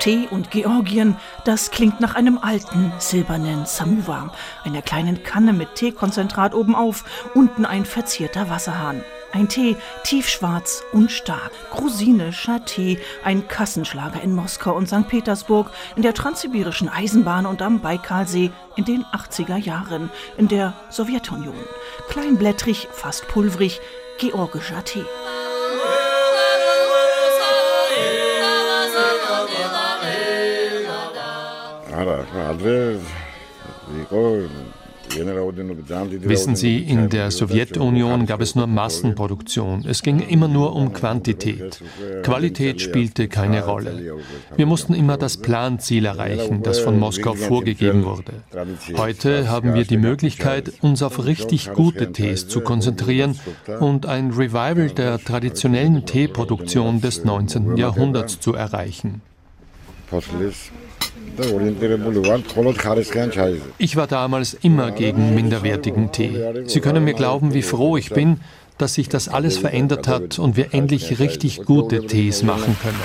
Tee und Georgien, das klingt nach einem alten silbernen Samovar, einer kleinen Kanne mit Teekonzentrat obenauf, unten ein verzierter Wasserhahn. Ein Tee, tiefschwarz und stark. Grusinischer Tee, ein Kassenschlager in Moskau und St. Petersburg, in der transsibirischen Eisenbahn und am Baikalsee in den 80er Jahren, in der Sowjetunion. Kleinblättrig, fast pulverig, georgischer Tee. Wissen Sie, in der Sowjetunion gab es nur Massenproduktion. Es ging immer nur um Quantität. Qualität spielte keine Rolle. Wir mussten immer das Planziel erreichen, das von Moskau vorgegeben wurde. Heute haben wir die Möglichkeit, uns auf richtig gute Tees zu konzentrieren und ein Revival der traditionellen Teeproduktion des 19. Jahrhunderts zu erreichen. Ich war damals immer gegen minderwertigen Tee. Sie können mir glauben, wie froh ich bin, dass sich das alles verändert hat und wir endlich richtig gute Tees machen können.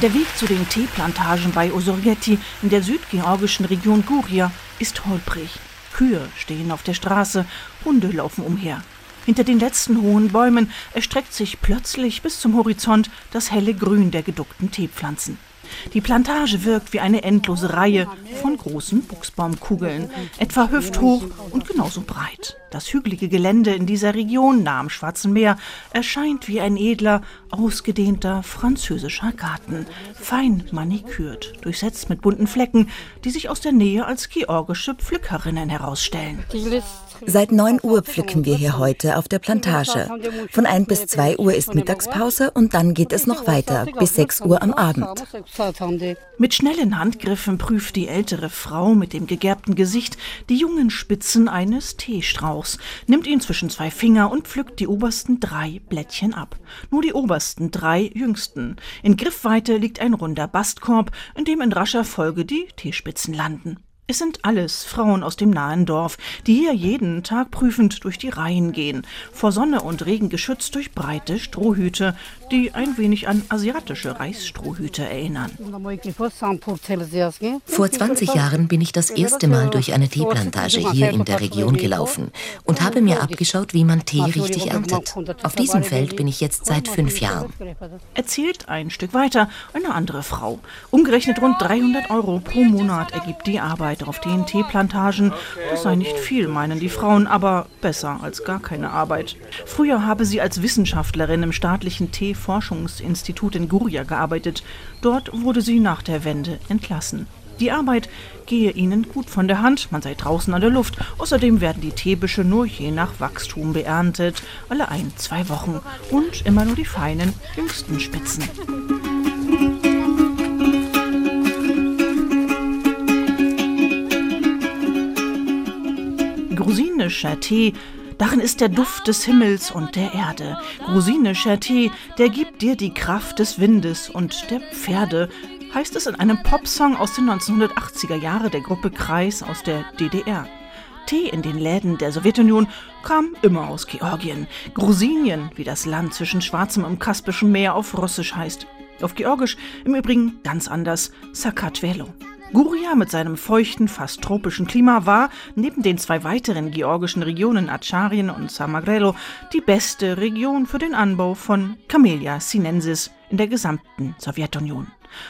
Der Weg zu den Teeplantagen bei Osorgeti in der südgeorgischen Region Guria ist holprig. Kühe stehen auf der Straße, Hunde laufen umher. Hinter den letzten hohen Bäumen erstreckt sich plötzlich bis zum Horizont das helle Grün der geduckten Teepflanzen. Die Plantage wirkt wie eine endlose Reihe von großen Buchsbaumkugeln, etwa hüfthoch und genauso breit. Das hügelige Gelände in dieser Region nah am Schwarzen Meer erscheint wie ein edler, ausgedehnter französischer Garten, fein manikürt, durchsetzt mit bunten Flecken, die sich aus der Nähe als georgische Pflückerinnen herausstellen. Seit 9 Uhr pflücken wir hier heute auf der Plantage. Von 1 bis 2 Uhr ist Mittagspause und dann geht es noch weiter bis 6 Uhr am Abend. Mit schnellen Handgriffen prüft die ältere Frau mit dem gegerbten Gesicht die jungen Spitzen eines Teestrauchs, nimmt ihn zwischen zwei Finger und pflückt die obersten drei Blättchen ab. Nur die obersten drei jüngsten. In Griffweite liegt ein runder Bastkorb, in dem in rascher Folge die Teespitzen landen. Es sind alles Frauen aus dem nahen Dorf, die hier jeden Tag prüfend durch die Reihen gehen, vor Sonne und Regen geschützt durch breite Strohhüte, die ein wenig an asiatische Reisstrohhüte erinnern. Vor 20 Jahren bin ich das erste Mal durch eine Teeplantage hier in der Region gelaufen und habe mir abgeschaut, wie man Tee richtig erntet. Auf diesem Feld bin ich jetzt seit fünf Jahren. Erzählt ein Stück weiter eine andere Frau. Umgerechnet rund 300 Euro pro Monat ergibt die Arbeit Arbeit auf den Teeplantagen, das sei nicht viel, meinen die Frauen, aber besser als gar keine Arbeit. Früher habe sie als Wissenschaftlerin im staatlichen Teeforschungsinstitut in Guria gearbeitet. Dort wurde sie nach der Wende entlassen. Die Arbeit gehe ihnen gut von der Hand, man sei draußen an der Luft. Außerdem werden die Teebüsche nur je nach Wachstum beerntet, alle ein, zwei Wochen und immer nur die feinen, jüngsten Spitzen. Grusinischer Tee, darin ist der Duft des Himmels und der Erde. Grusinischer Tee, der gibt dir die Kraft des Windes und der Pferde, heißt es in einem Popsong aus den 1980er Jahren der Gruppe Kreis aus der DDR. Tee in den Läden der Sowjetunion kam immer aus Georgien. Grusinien, wie das Land zwischen Schwarzem und Kaspischen Meer auf Russisch heißt. Auf Georgisch im Übrigen ganz anders, Sakatvelo. Guria mit seinem feuchten, fast tropischen Klima war, neben den zwei weiteren georgischen Regionen Acharien und Samagrelo, die beste Region für den Anbau von Camellia sinensis in der gesamten Sowjetunion.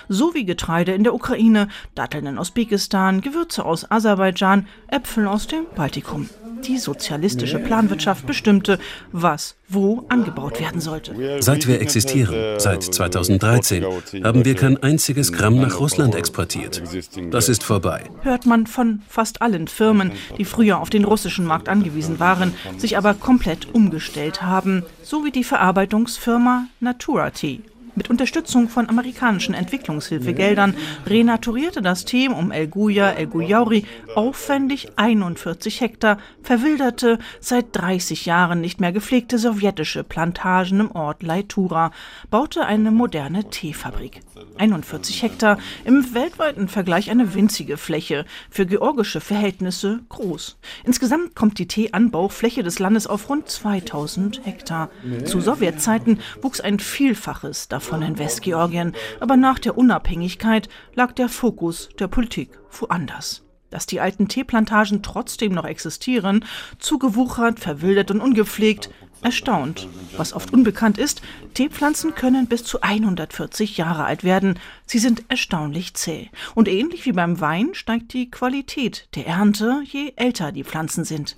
So wie Getreide in der Ukraine, Datteln in Usbekistan, Gewürze aus Aserbaidschan, Äpfel aus dem Baltikum. Die sozialistische Planwirtschaft bestimmte, was wo angebaut werden sollte. Seit wir existieren, seit 2013, haben wir kein einziges Gramm nach Russland exportiert. Das ist vorbei. Hört man von fast allen Firmen, die früher auf den russischen Markt angewiesen waren, sich aber komplett umgestellt haben, so wie die Verarbeitungsfirma Natura Tea Mit Unterstützung von amerikanischen Entwicklungshilfegeldern renaturierte das Team um El Guya, El Guyauri aufwendig 41 Hektar verwilderte, seit 30 Jahren nicht mehr gepflegte sowjetische Plantagen im Ort Leitura, baute eine moderne Teefabrik. 41 Hektar, im weltweiten Vergleich eine winzige Fläche, für georgische Verhältnisse groß. Insgesamt kommt die Teeanbaufläche des Landes auf rund 2000 Hektar. Zu Sowjetzeiten wuchs ein Vielfaches davon in Westgeorgien, aber nach der Unabhängigkeit lag der Fokus der Politik woanders dass die alten Teeplantagen trotzdem noch existieren, zugewuchert, verwildert und ungepflegt, erstaunt. Was oft unbekannt ist, Teepflanzen können bis zu 140 Jahre alt werden. Sie sind erstaunlich zäh. Und ähnlich wie beim Wein steigt die Qualität der Ernte, je älter die Pflanzen sind.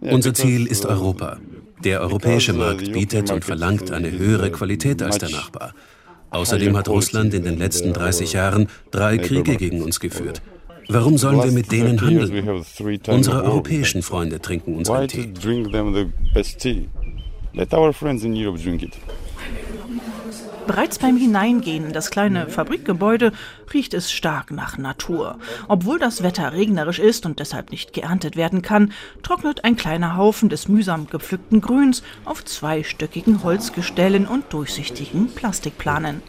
Unser Ziel ist Europa. Der europäische Markt bietet und verlangt eine höhere Qualität als der Nachbar. Außerdem hat Russland in den letzten 30 Jahren drei Kriege gegen uns geführt. Warum sollen wir mit denen handeln? Unsere europäischen Freunde trinken unseren Tee. Bereits beim Hineingehen in das kleine Fabrikgebäude riecht es stark nach Natur. Obwohl das Wetter regnerisch ist und deshalb nicht geerntet werden kann, trocknet ein kleiner Haufen des mühsam gepflückten Grüns auf zweistöckigen Holzgestellen und durchsichtigen Plastikplanen.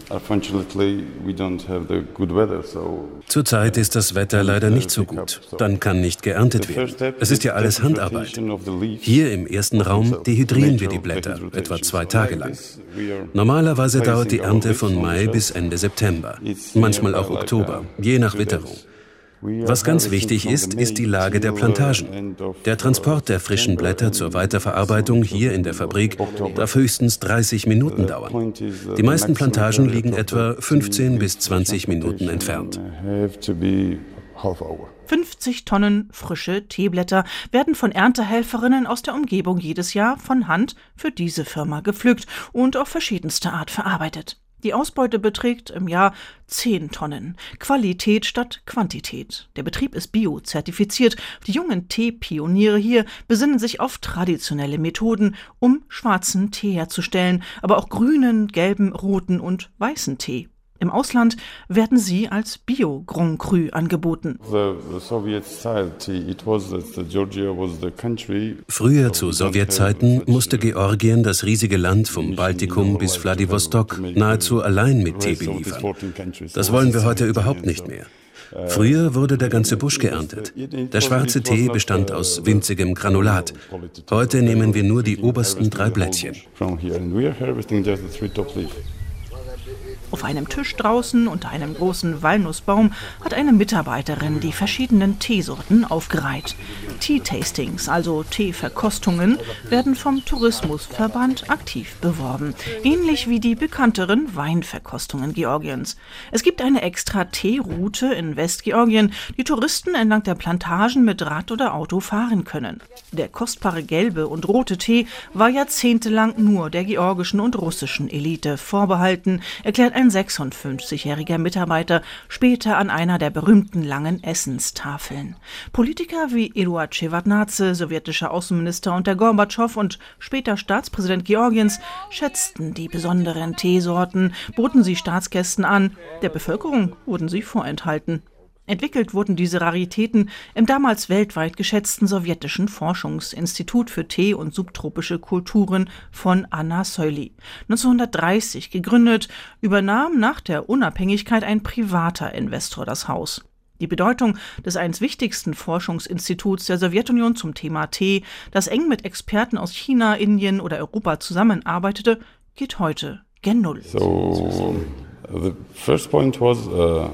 Zurzeit ist das Wetter leider nicht so gut. Dann kann nicht geerntet werden. Es ist ja alles Handarbeit. Hier im ersten Raum dehydrieren wir die Blätter, etwa zwei Tage lang. Normalerweise dauert dauert die Ernte von Mai bis Ende September, manchmal auch Oktober, je nach Witterung. Was ganz wichtig ist, ist die Lage der Plantagen. Der Transport der frischen Blätter zur Weiterverarbeitung hier in der Fabrik darf höchstens 30 Minuten dauern. Die meisten Plantagen liegen etwa 15 bis 20 Minuten entfernt. 50 Tonnen frische Teeblätter werden von Erntehelferinnen aus der Umgebung jedes Jahr von Hand für diese Firma gepflückt und auf verschiedenste Art verarbeitet. Die Ausbeute beträgt im Jahr 10 Tonnen. Qualität statt Quantität. Der Betrieb ist bio-zertifiziert. Die jungen Teepioniere hier besinnen sich auf traditionelle Methoden, um schwarzen Tee herzustellen, aber auch grünen, gelben, roten und weißen Tee. Im Ausland werden sie als Bio Grand Cru angeboten. Früher zu Sowjetzeiten musste Georgien das riesige Land vom Baltikum bis Wladiwostok nahezu allein mit Tee beliefern. Das wollen wir heute überhaupt nicht mehr. Früher wurde der ganze Busch geerntet. Der schwarze Tee bestand aus winzigem Granulat. Heute nehmen wir nur die obersten drei Blättchen. Auf einem Tisch draußen unter einem großen Walnussbaum hat eine Mitarbeiterin die verschiedenen Teesorten aufgereiht. Tea-Tastings, also Teeverkostungen, werden vom Tourismusverband aktiv beworben, ähnlich wie die bekannteren Weinverkostungen Georgiens. Es gibt eine extra Teeroute in Westgeorgien, die Touristen entlang der Plantagen mit Rad oder Auto fahren können. Der kostbare gelbe und rote Tee war jahrzehntelang nur der georgischen und russischen Elite vorbehalten, erklärt ein 56-jähriger Mitarbeiter später an einer der berühmten langen Essenstafeln. Politiker wie Eduard Shevardnadze, sowjetischer Außenminister unter Gorbatschow und später Staatspräsident Georgiens, schätzten die besonderen Teesorten, boten sie Staatsgästen an, der Bevölkerung wurden sie vorenthalten. Entwickelt wurden diese Raritäten im damals weltweit geschätzten sowjetischen Forschungsinstitut für Tee und subtropische Kulturen von Anna Soili. 1930 gegründet, übernahm nach der Unabhängigkeit ein privater Investor das Haus. Die Bedeutung des eines wichtigsten Forschungsinstituts der Sowjetunion zum Thema Tee, das eng mit Experten aus China, Indien oder Europa zusammenarbeitete, geht heute gen Null. So, the first point was uh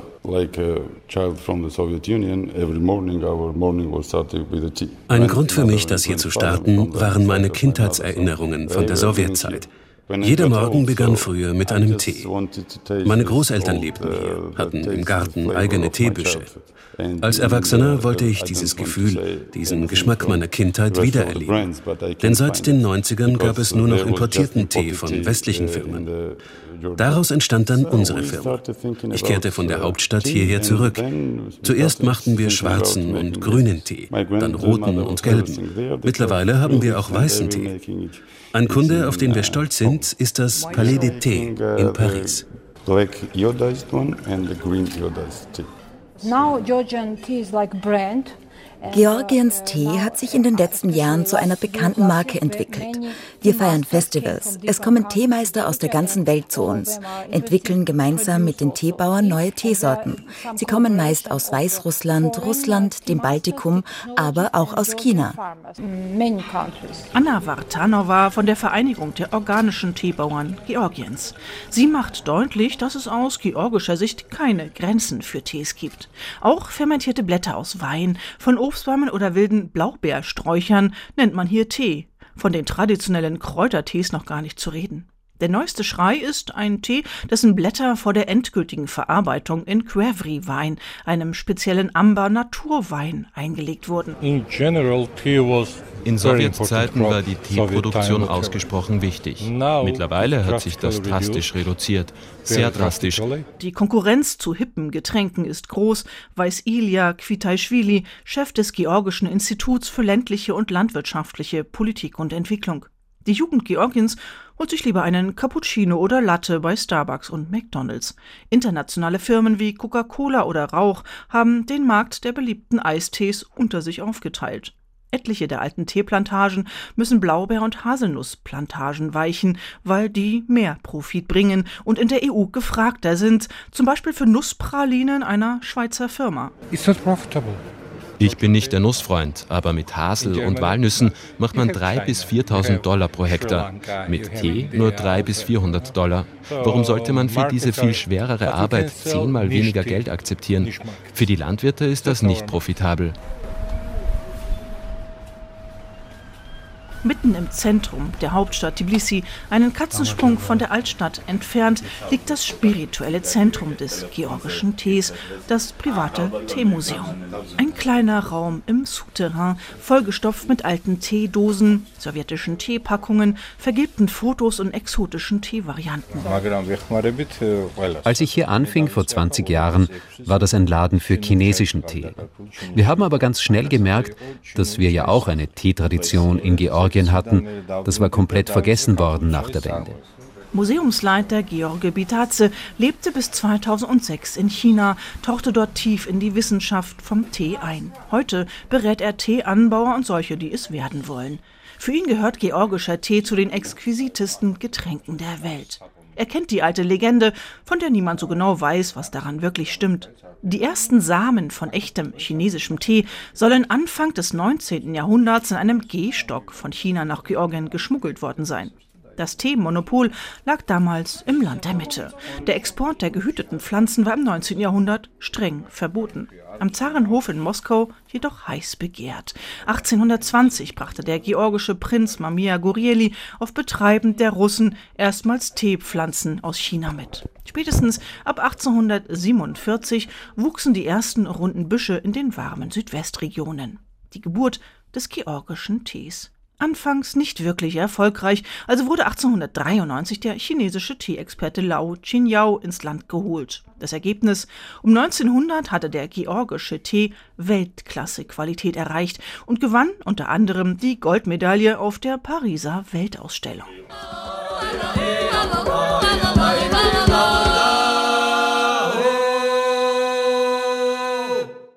ein Grund für mich, das hier zu starten, waren meine Kindheitserinnerungen von der Sowjetzeit. Jeder Morgen begann früher mit einem Tee. Meine Großeltern lebten hier, hatten im Garten eigene Teebüsche. Als Erwachsener wollte ich dieses Gefühl, diesen Geschmack meiner Kindheit wiedererleben. Denn seit den 90ern gab es nur noch importierten Tee von westlichen Firmen. Daraus entstand dann unsere Firma. Ich kehrte von der Hauptstadt hierher zurück. Zuerst machten wir schwarzen und grünen Tee, dann roten und gelben. Mittlerweile haben wir auch weißen Tee. Ein Kunde, auf den wir stolz sind, ist das Palais d'été in Paris. Black iodized one and the green iodized tea. Now Georgian tea is like brand. Georgiens Tee hat sich in den letzten Jahren zu einer bekannten Marke entwickelt. Wir feiern Festivals. Es kommen Teemeister aus der ganzen Welt zu uns, entwickeln gemeinsam mit den Teebauern neue Teesorten. Sie kommen meist aus Weißrussland, Russland, dem Baltikum, aber auch aus China. Anna Vartanova von der Vereinigung der organischen Teebauern Georgiens. Sie macht deutlich, dass es aus georgischer Sicht keine Grenzen für Tees gibt. Auch fermentierte Blätter aus Wein, von Obstbäumen oder wilden Blaubeersträuchern nennt man hier Tee. Von den traditionellen Kräutertees noch gar nicht zu reden. Der neueste Schrei ist ein Tee, dessen Blätter vor der endgültigen Verarbeitung in Quevri-Wein, einem speziellen Amber-Naturwein, eingelegt wurden. In Sowjetzeiten war die Teeproduktion ausgesprochen wichtig. Mittlerweile hat sich das drastisch reduziert, sehr drastisch. Die Konkurrenz zu hippen Getränken ist groß, weiß Ilya Kvitaischwili, Chef des Georgischen Instituts für ländliche und landwirtschaftliche Politik und Entwicklung. Die Jugend Georgiens holt sich lieber einen Cappuccino oder Latte bei Starbucks und McDonald's. Internationale Firmen wie Coca-Cola oder Rauch haben den Markt der beliebten Eistees unter sich aufgeteilt. Etliche der alten Teeplantagen müssen Blaubeer- und Haselnussplantagen weichen, weil die mehr Profit bringen und in der EU gefragter sind, zum Beispiel für Nusspralinen einer Schweizer Firma. It's not profitable. Ich bin nicht der Nussfreund, aber mit Hasel und Walnüssen macht man 3.000 bis 4.000 Dollar pro Hektar. Mit Tee nur 300 bis 400 Dollar. Warum sollte man für diese viel schwerere Arbeit zehnmal weniger Geld akzeptieren? Für die Landwirte ist das nicht profitabel. Mitten im Zentrum der Hauptstadt Tbilisi, einen Katzensprung von der Altstadt entfernt, liegt das spirituelle Zentrum des georgischen Tees, das private Teemuseum. Ein kleiner Raum im Souterrain, vollgestopft mit alten Teedosen, sowjetischen Teepackungen, vergilbten Fotos und exotischen Teevarianten. Als ich hier anfing vor 20 Jahren, war das ein Laden für chinesischen Tee. Wir haben aber ganz schnell gemerkt, dass wir ja auch eine Teetradition in Georgien Georgien hatten. Das war komplett vergessen worden nach der Wende. Museumsleiter George Bitaze lebte bis 2006 in China, tauchte dort tief in die Wissenschaft vom Tee ein. Heute berät er Teeanbauer und solche, die es werden wollen. Für ihn gehört georgischer Tee zu den exquisitesten Getränken der Welt. Er kennt die alte Legende, von der niemand so genau weiß, was daran wirklich stimmt. Die ersten Samen von echtem chinesischem Tee sollen Anfang des 19. Jahrhunderts in einem Gehstock von China nach Georgien geschmuggelt worden sein. Das Teemonopol lag damals im Land der Mitte. Der Export der gehüteten Pflanzen war im 19. Jahrhundert streng verboten. Am Zarenhof in Moskau jedoch heiß begehrt. 1820 brachte der georgische Prinz Mamia Gurieli auf Betreiben der Russen erstmals Teepflanzen aus China mit. Spätestens ab 1847 wuchsen die ersten runden Büsche in den warmen Südwestregionen. Die Geburt des georgischen Tees anfangs nicht wirklich erfolgreich, also wurde 1893 der chinesische Teeexperte Lao Qingyao ins Land geholt. Das Ergebnis: Um 1900 hatte der georgische Tee Weltklasse-Qualität erreicht und gewann unter anderem die Goldmedaille auf der Pariser Weltausstellung.